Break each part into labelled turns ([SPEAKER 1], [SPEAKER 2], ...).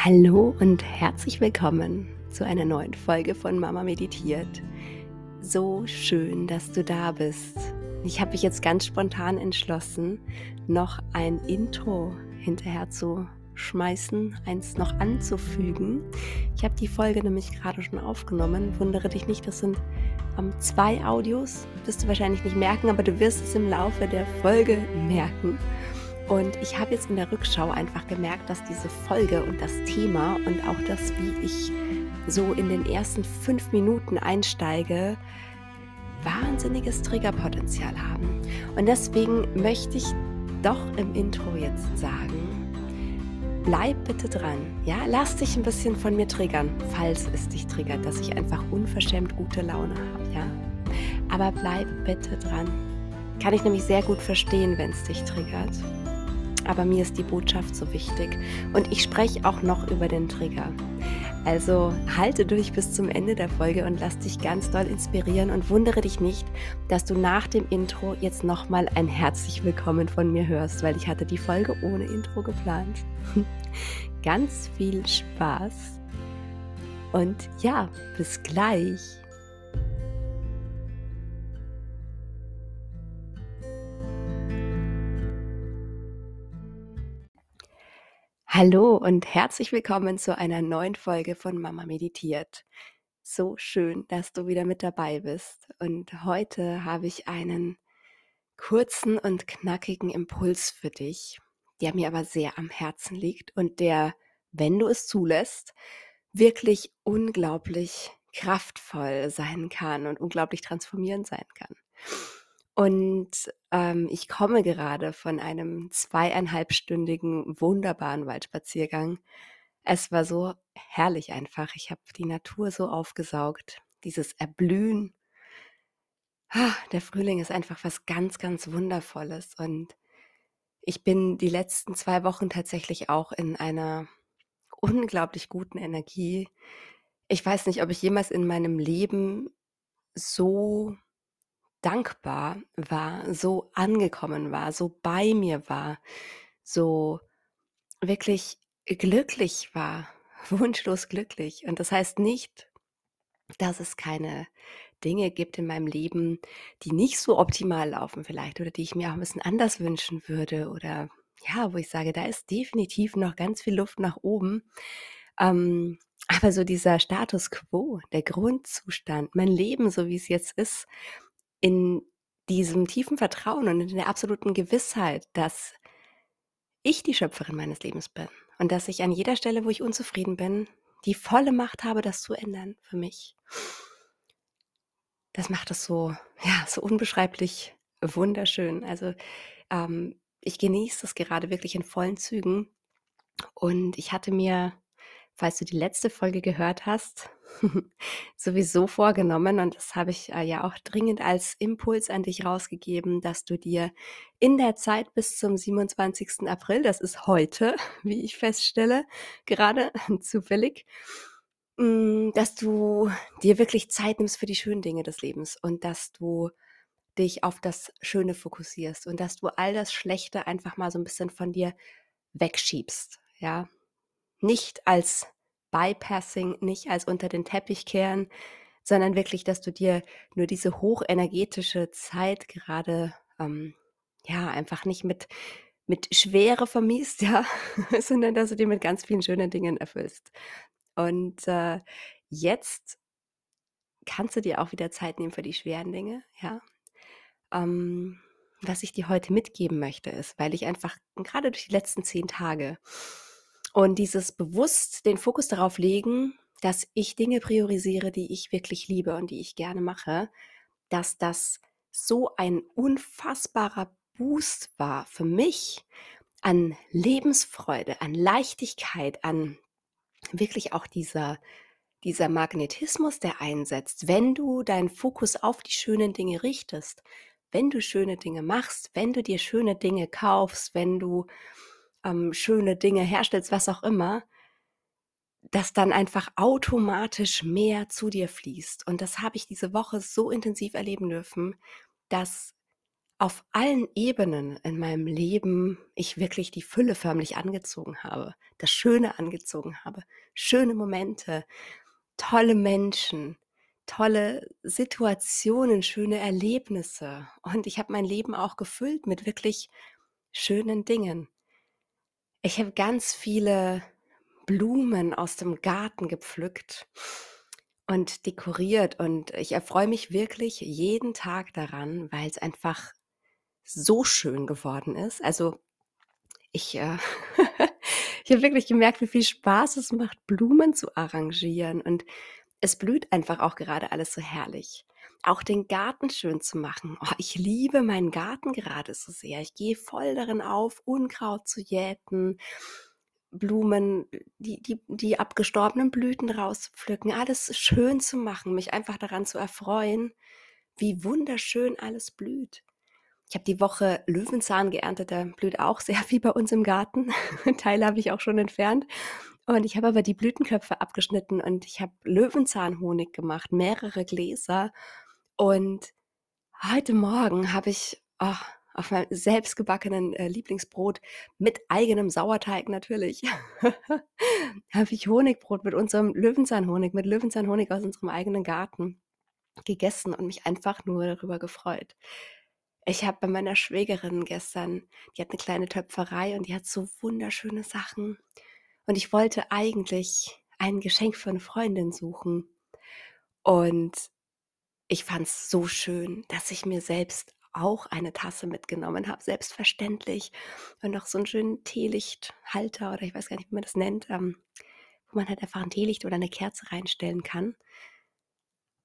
[SPEAKER 1] Hallo und herzlich willkommen zu einer neuen Folge von Mama Meditiert. So schön, dass du da bist. Ich habe mich jetzt ganz spontan entschlossen, noch ein Intro hinterher zu schmeißen, eins noch anzufügen. Ich habe die Folge nämlich gerade schon aufgenommen. Wundere dich nicht, das sind um, zwei Audios. Wirst du wahrscheinlich nicht merken, aber du wirst es im Laufe der Folge merken. Und ich habe jetzt in der Rückschau einfach gemerkt, dass diese Folge und das Thema und auch das, wie ich so in den ersten fünf Minuten einsteige, wahnsinniges Triggerpotenzial haben. Und deswegen möchte ich doch im Intro jetzt sagen, bleib bitte dran. Ja, lass dich ein bisschen von mir triggern, falls es dich triggert, dass ich einfach unverschämt gute Laune habe, ja. Aber bleib bitte dran. Kann ich nämlich sehr gut verstehen, wenn es dich triggert aber mir ist die Botschaft so wichtig. Und ich spreche auch noch über den Trigger. Also halte durch bis zum Ende der Folge und lass dich ganz doll inspirieren und wundere dich nicht, dass du nach dem Intro jetzt nochmal ein herzlich willkommen von mir hörst, weil ich hatte die Folge ohne Intro geplant. ganz viel Spaß und ja, bis gleich. Hallo und herzlich willkommen zu einer neuen Folge von Mama Meditiert. So schön, dass du wieder mit dabei bist. Und heute habe ich einen kurzen und knackigen Impuls für dich, der mir aber sehr am Herzen liegt und der, wenn du es zulässt, wirklich unglaublich kraftvoll sein kann und unglaublich transformierend sein kann. Und ähm, ich komme gerade von einem zweieinhalbstündigen wunderbaren Waldspaziergang. Es war so herrlich einfach. Ich habe die Natur so aufgesaugt, dieses Erblühen. Ah, der Frühling ist einfach was ganz, ganz Wundervolles. Und ich bin die letzten zwei Wochen tatsächlich auch in einer unglaublich guten Energie. Ich weiß nicht, ob ich jemals in meinem Leben so dankbar war, so angekommen war, so bei mir war, so wirklich glücklich war, wunschlos glücklich. Und das heißt nicht, dass es keine Dinge gibt in meinem Leben, die nicht so optimal laufen vielleicht oder die ich mir auch ein bisschen anders wünschen würde oder ja, wo ich sage, da ist definitiv noch ganz viel Luft nach oben. Ähm, aber so dieser Status quo, der Grundzustand, mein Leben, so wie es jetzt ist, in diesem tiefen Vertrauen und in der absoluten Gewissheit, dass ich die Schöpferin meines Lebens bin und dass ich an jeder Stelle, wo ich unzufrieden bin, die volle Macht habe, das zu ändern für mich. Das macht es so, ja, so unbeschreiblich wunderschön. Also ähm, ich genieße es gerade wirklich in vollen Zügen und ich hatte mir falls du die letzte Folge gehört hast, sowieso vorgenommen und das habe ich äh, ja auch dringend als Impuls an dich rausgegeben, dass du dir in der Zeit bis zum 27. April, das ist heute, wie ich feststelle, gerade zufällig, mm, dass du dir wirklich Zeit nimmst für die schönen Dinge des Lebens und dass du dich auf das Schöne fokussierst und dass du all das Schlechte einfach mal so ein bisschen von dir wegschiebst, ja, nicht als Bypassing, nicht als unter den Teppich kehren, sondern wirklich, dass du dir nur diese hochenergetische Zeit gerade, ähm, ja, einfach nicht mit, mit Schwere vermiest, ja, sondern dass du dir mit ganz vielen schönen Dingen erfüllst. Und äh, jetzt kannst du dir auch wieder Zeit nehmen für die schweren Dinge, ja. Ähm, was ich dir heute mitgeben möchte, ist, weil ich einfach gerade durch die letzten zehn Tage und dieses bewusst den Fokus darauf legen, dass ich Dinge priorisiere, die ich wirklich liebe und die ich gerne mache, dass das so ein unfassbarer Boost war für mich an Lebensfreude, an Leichtigkeit, an wirklich auch dieser, dieser Magnetismus, der einsetzt, wenn du deinen Fokus auf die schönen Dinge richtest, wenn du schöne Dinge machst, wenn du dir schöne Dinge kaufst, wenn du ähm, schöne Dinge herstellst, was auch immer, dass dann einfach automatisch mehr zu dir fließt. Und das habe ich diese Woche so intensiv erleben dürfen, dass auf allen Ebenen in meinem Leben ich wirklich die Fülle förmlich angezogen habe, das Schöne angezogen habe, schöne Momente, tolle Menschen, tolle Situationen, schöne Erlebnisse. Und ich habe mein Leben auch gefüllt mit wirklich schönen Dingen. Ich habe ganz viele Blumen aus dem Garten gepflückt und dekoriert und ich erfreue mich wirklich jeden Tag daran, weil es einfach so schön geworden ist. Also ich, äh, ich habe wirklich gemerkt, wie viel Spaß es macht, Blumen zu arrangieren und es blüht einfach auch gerade alles so herrlich. Auch den Garten schön zu machen. Oh, ich liebe meinen Garten gerade so sehr. Ich gehe voll darin auf, Unkraut zu jäten, Blumen, die, die, die abgestorbenen Blüten rauszupflücken, alles schön zu machen, mich einfach daran zu erfreuen, wie wunderschön alles blüht. Ich habe die Woche Löwenzahn geerntet, der blüht auch sehr viel bei uns im Garten. Teile habe ich auch schon entfernt. Und ich habe aber die Blütenköpfe abgeschnitten und ich habe Löwenzahnhonig gemacht, mehrere Gläser. Und heute Morgen habe ich oh, auf meinem selbstgebackenen äh, Lieblingsbrot mit eigenem Sauerteig natürlich, habe ich Honigbrot mit unserem Löwenzahnhonig, mit Löwenzahnhonig aus unserem eigenen Garten gegessen und mich einfach nur darüber gefreut. Ich habe bei meiner Schwägerin gestern, die hat eine kleine Töpferei und die hat so wunderschöne Sachen. Und ich wollte eigentlich ein Geschenk für eine Freundin suchen. Und ich fand es so schön, dass ich mir selbst auch eine Tasse mitgenommen habe, selbstverständlich. Und noch so einen schönen Teelichthalter oder ich weiß gar nicht, wie man das nennt, ähm, wo man halt einfach ein Teelicht oder eine Kerze reinstellen kann.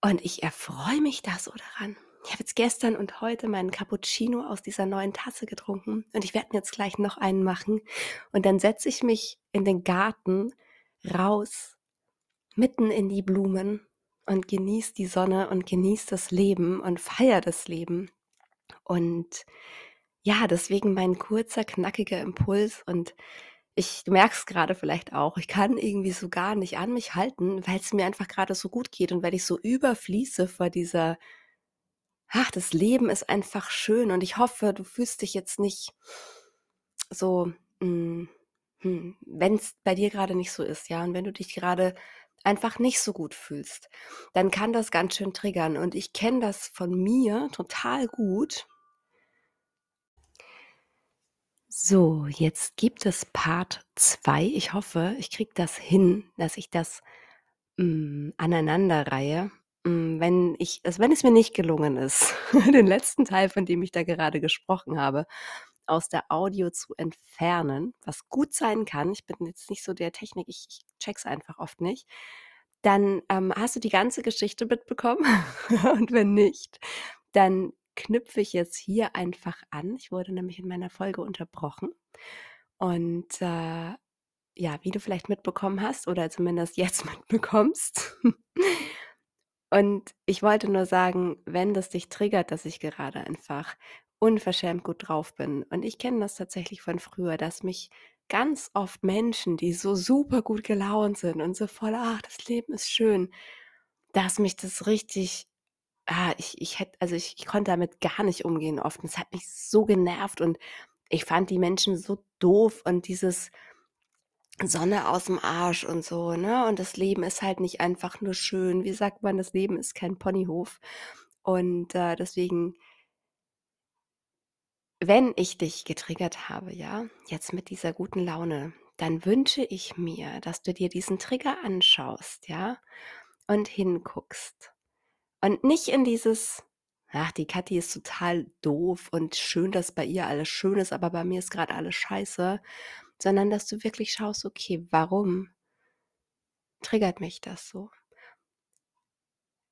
[SPEAKER 1] Und ich erfreue mich da so daran. Ich habe jetzt gestern und heute meinen Cappuccino aus dieser neuen Tasse getrunken und ich werde mir jetzt gleich noch einen machen. Und dann setze ich mich in den Garten raus, mitten in die Blumen und genieße die Sonne und genieße das Leben und feiere das Leben. Und ja, deswegen mein kurzer, knackiger Impuls und ich, du merkst gerade vielleicht auch, ich kann irgendwie so gar nicht an mich halten, weil es mir einfach gerade so gut geht und weil ich so überfließe vor dieser ach, das Leben ist einfach schön und ich hoffe, du fühlst dich jetzt nicht so, hm, hm, wenn es bei dir gerade nicht so ist, ja, und wenn du dich gerade einfach nicht so gut fühlst, dann kann das ganz schön triggern. Und ich kenne das von mir total gut. So, jetzt gibt es Part 2. Ich hoffe, ich kriege das hin, dass ich das mh, aneinanderreihe. Hm, wenn ich also, wenn es mir nicht gelungen ist, den letzten Teil, von dem ich da gerade gesprochen habe, aus der Audio zu entfernen, was gut sein kann, ich bin jetzt nicht so der Technik ich ich check's einfach oft nicht, dann, ähm, hast du die ganze Geschichte mitbekommen? Und wenn nicht, dann knüpfe ich jetzt hier einfach an. Ich wurde nämlich in meiner Folge unterbrochen. Und, äh, ja, wie du vielleicht mitbekommen hast oder zumindest jetzt mitbekommst und ich wollte nur sagen, wenn das dich triggert, dass ich gerade einfach unverschämt gut drauf bin. Und ich kenne das tatsächlich von früher, dass mich ganz oft Menschen, die so super gut gelaunt sind und so voll, ach, das Leben ist schön, dass mich das richtig, ah, ich, ich hätte, also ich, ich konnte damit gar nicht umgehen oft. Und es hat mich so genervt und ich fand die Menschen so doof und dieses, Sonne aus dem Arsch und so, ne? Und das Leben ist halt nicht einfach nur schön. Wie sagt man, das Leben ist kein Ponyhof. Und äh, deswegen, wenn ich dich getriggert habe, ja, jetzt mit dieser guten Laune, dann wünsche ich mir, dass du dir diesen Trigger anschaust, ja, und hinguckst. Und nicht in dieses, ach, die Kathi ist total doof und schön, dass bei ihr alles schön ist, aber bei mir ist gerade alles scheiße sondern dass du wirklich schaust, okay, warum triggert mich das so?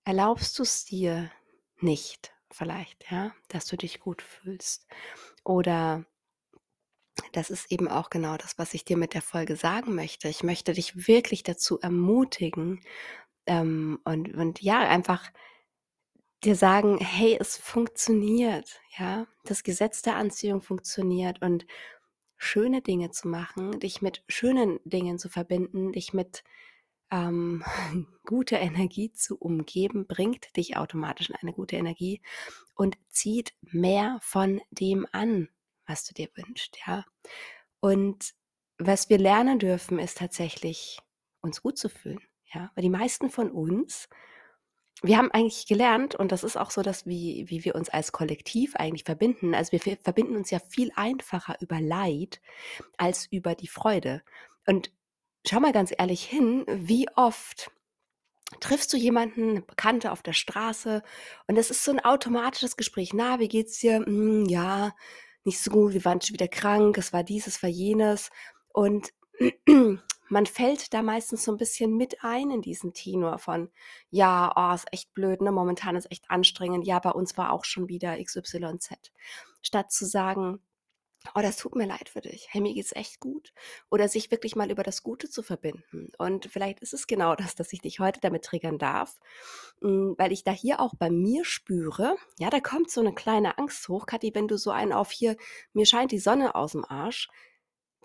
[SPEAKER 1] Erlaubst du es dir nicht vielleicht, ja, dass du dich gut fühlst? Oder das ist eben auch genau das, was ich dir mit der Folge sagen möchte. Ich möchte dich wirklich dazu ermutigen ähm, und, und ja, einfach dir sagen, hey, es funktioniert, ja, das Gesetz der Anziehung funktioniert und schöne Dinge zu machen, dich mit schönen Dingen zu verbinden, dich mit ähm, guter Energie zu umgeben, bringt dich automatisch in eine gute Energie. und zieht mehr von dem an, was du dir wünschst, ja. Und was wir lernen dürfen, ist tatsächlich, uns gut zu fühlen, ja. Weil die meisten von uns wir haben eigentlich gelernt, und das ist auch so, dass wie wie wir uns als Kollektiv eigentlich verbinden. Also, wir verbinden uns ja viel einfacher über Leid als über die Freude. Und schau mal ganz ehrlich hin, wie oft triffst du jemanden, 'ne Bekannte auf der Straße und es ist so ein automatisches Gespräch: „Na, wie geht's dir?“ „Hm, ja, nicht so gut, wir waren schon wieder krank, es war dies, es war jenes.“ Und man fällt da meistens so ein bisschen mit ein in diesen Tenor von: „Ja, oh, ist echt blöd, ne? Momentan ist echt anstrengend. Ja, bei uns war auch schon wieder XYZ.“ Statt zu sagen: „Oh, das tut mir leid für dich. Hey, mir geht's echt gut.“ Oder sich wirklich mal über das Gute zu verbinden. Und vielleicht ist es genau das, dass ich dich heute damit triggern darf, hm, weil ich da hier auch bei mir spüre, ja, da kommt so eine kleine Angst hoch. Kathi, wenn du so einen auf hier: „Mir scheint die Sonne aus dem Arsch“,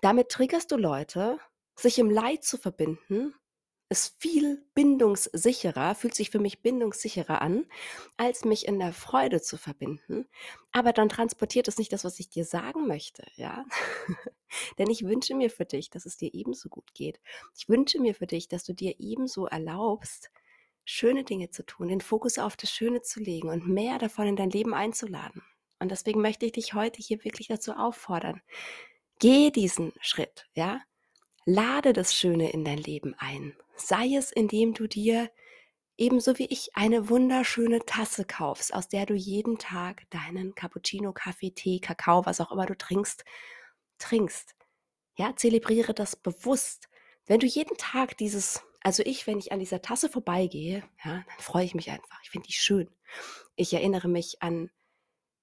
[SPEAKER 1] damit triggerst du Leute, sich im Leid zu verbinden, ist viel bindungssicherer fühlt sich für mich bindungssicherer an, als mich in der Freude zu verbinden. Aber dann transportiert es nicht das, was ich dir sagen möchte, ja? Denn ich wünsche mir für dich, dass es dir ebenso gut geht. Ich wünsche mir für dich, dass du dir ebenso erlaubst, schöne Dinge zu tun, den Fokus auf das Schöne zu legen und mehr davon in dein Leben einzuladen. Und deswegen möchte ich dich heute hier wirklich dazu auffordern. Geh diesen Schritt, ja? Lade das Schöne in dein Leben ein. Sei es, indem du dir ebenso wie ich eine wunderschöne Tasse kaufst, aus der du jeden Tag deinen Cappuccino, Kaffee, Tee, Kakao, was auch immer du trinkst, trinkst. Ja, zelebriere das bewusst. Wenn du jeden Tag dieses, also ich, wenn ich an dieser Tasse vorbeigehe, ja, dann freue ich mich einfach. Ich finde die schön. Ich erinnere mich an,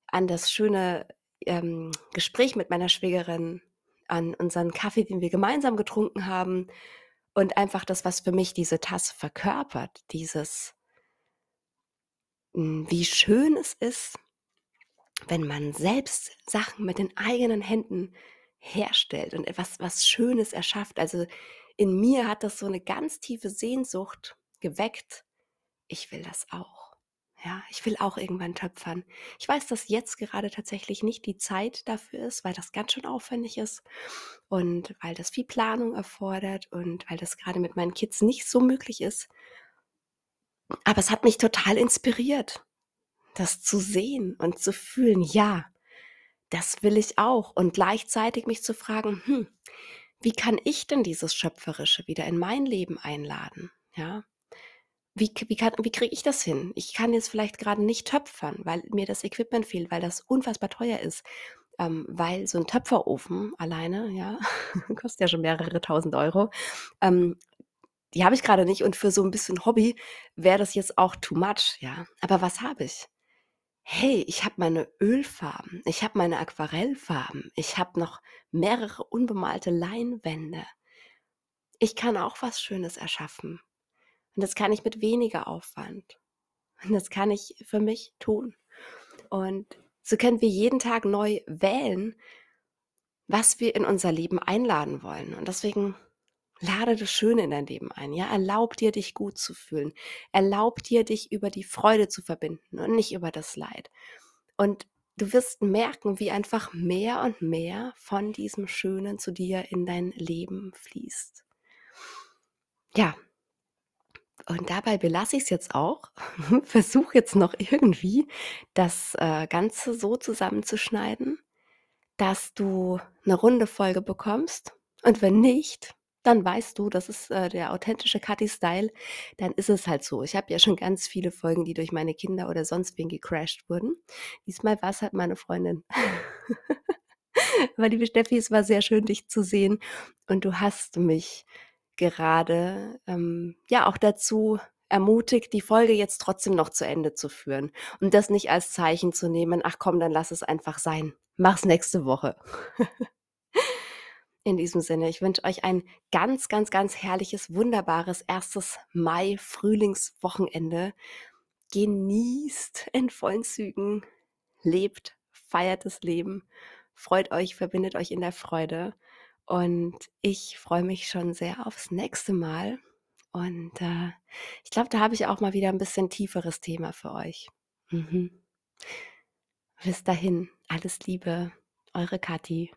[SPEAKER 1] an das schöne ähm, Gespräch mit meiner Schwägerin, an unseren Kaffee, den wir gemeinsam getrunken haben und einfach das, was für mich diese Tasse verkörpert, dieses, hm, wie schön es ist, wenn man selbst Sachen mit den eigenen Händen herstellt und etwas was Schönes erschafft. Also in mir hat das so eine ganz tiefe Sehnsucht geweckt. Ich will das auch. Ja, ich will auch irgendwann töpfern. Ich weiß, dass jetzt gerade tatsächlich nicht die Zeit dafür ist, weil das ganz schön aufwendig ist und weil das viel Planung erfordert und weil das gerade mit meinen Kids nicht so möglich ist. Aber es hat mich total inspiriert, das zu sehen und zu fühlen, ja, das will ich auch. Und gleichzeitig mich zu fragen, hm, wie kann ich denn dieses Schöpferische wieder in mein Leben einladen? Ja, wie wie kann wie kriege ich das hin? Ich kann jetzt vielleicht gerade nicht töpfern, weil mir das Equipment fehlt, weil das unfassbar teuer ist. Ähm, weil so ein Töpferofen alleine, ja, kostet ja schon mehrere Tausend Euro. Ähm, die habe ich gerade nicht und für so ein bisschen Hobby wäre das jetzt auch too much, ja. Aber was habe ich? Hey, ich habe meine Ölfarben, ich habe meine Aquarellfarben, ich habe noch mehrere unbemalte Leinwände. Ich kann auch was Schönes erschaffen. Und das kann ich mit weniger Aufwand. Und das kann ich für mich tun. Und so können wir jeden Tag neu wählen, was wir in unser Leben einladen wollen. Und deswegen lade das Schöne in dein Leben ein. Ja, erlaub dir, dich gut zu fühlen. Erlaub dir, dich über die Freude zu verbinden und nicht über das Leid. Und du wirst merken, wie einfach mehr und mehr von diesem Schönen zu dir in dein Leben fließt. Ja, und dabei belasse ich es jetzt auch. Versuche jetzt noch irgendwie das, äh, Ganze so zusammenzuschneiden, dass du eine runde Folge bekommst. Und wenn nicht, dann weißt du, das ist, äh, der authentische Kathi-Style, dann ist es halt so. Ich habe ja schon ganz viele Folgen, die durch meine Kinder oder sonst wen gecrashed wurden. Diesmal war es halt meine Freundin. Aber liebe Steffi, es war sehr schön, dich zu sehen und du hast mich gerade, ähm, ja, auch dazu ermutigt, die Folge jetzt trotzdem noch zu Ende zu führen und das nicht als Zeichen zu nehmen: „Ach komm, dann lass es einfach sein. Mach's nächste Woche.“ In diesem Sinne, ich wünsche euch ein ganz, ganz, ganz herrliches, wunderbares erstes Mai-Frühlingswochenende. Genießt in vollen Zügen, lebt, feiert das Leben, freut euch, verbindet euch in der Freude. Und ich freue mich schon sehr aufs nächste Mal. Und äh, ich glaube, da habe ich auch mal wieder ein bisschen tieferes Thema für euch. Mhm. Bis dahin, alles Liebe, eure Kathi.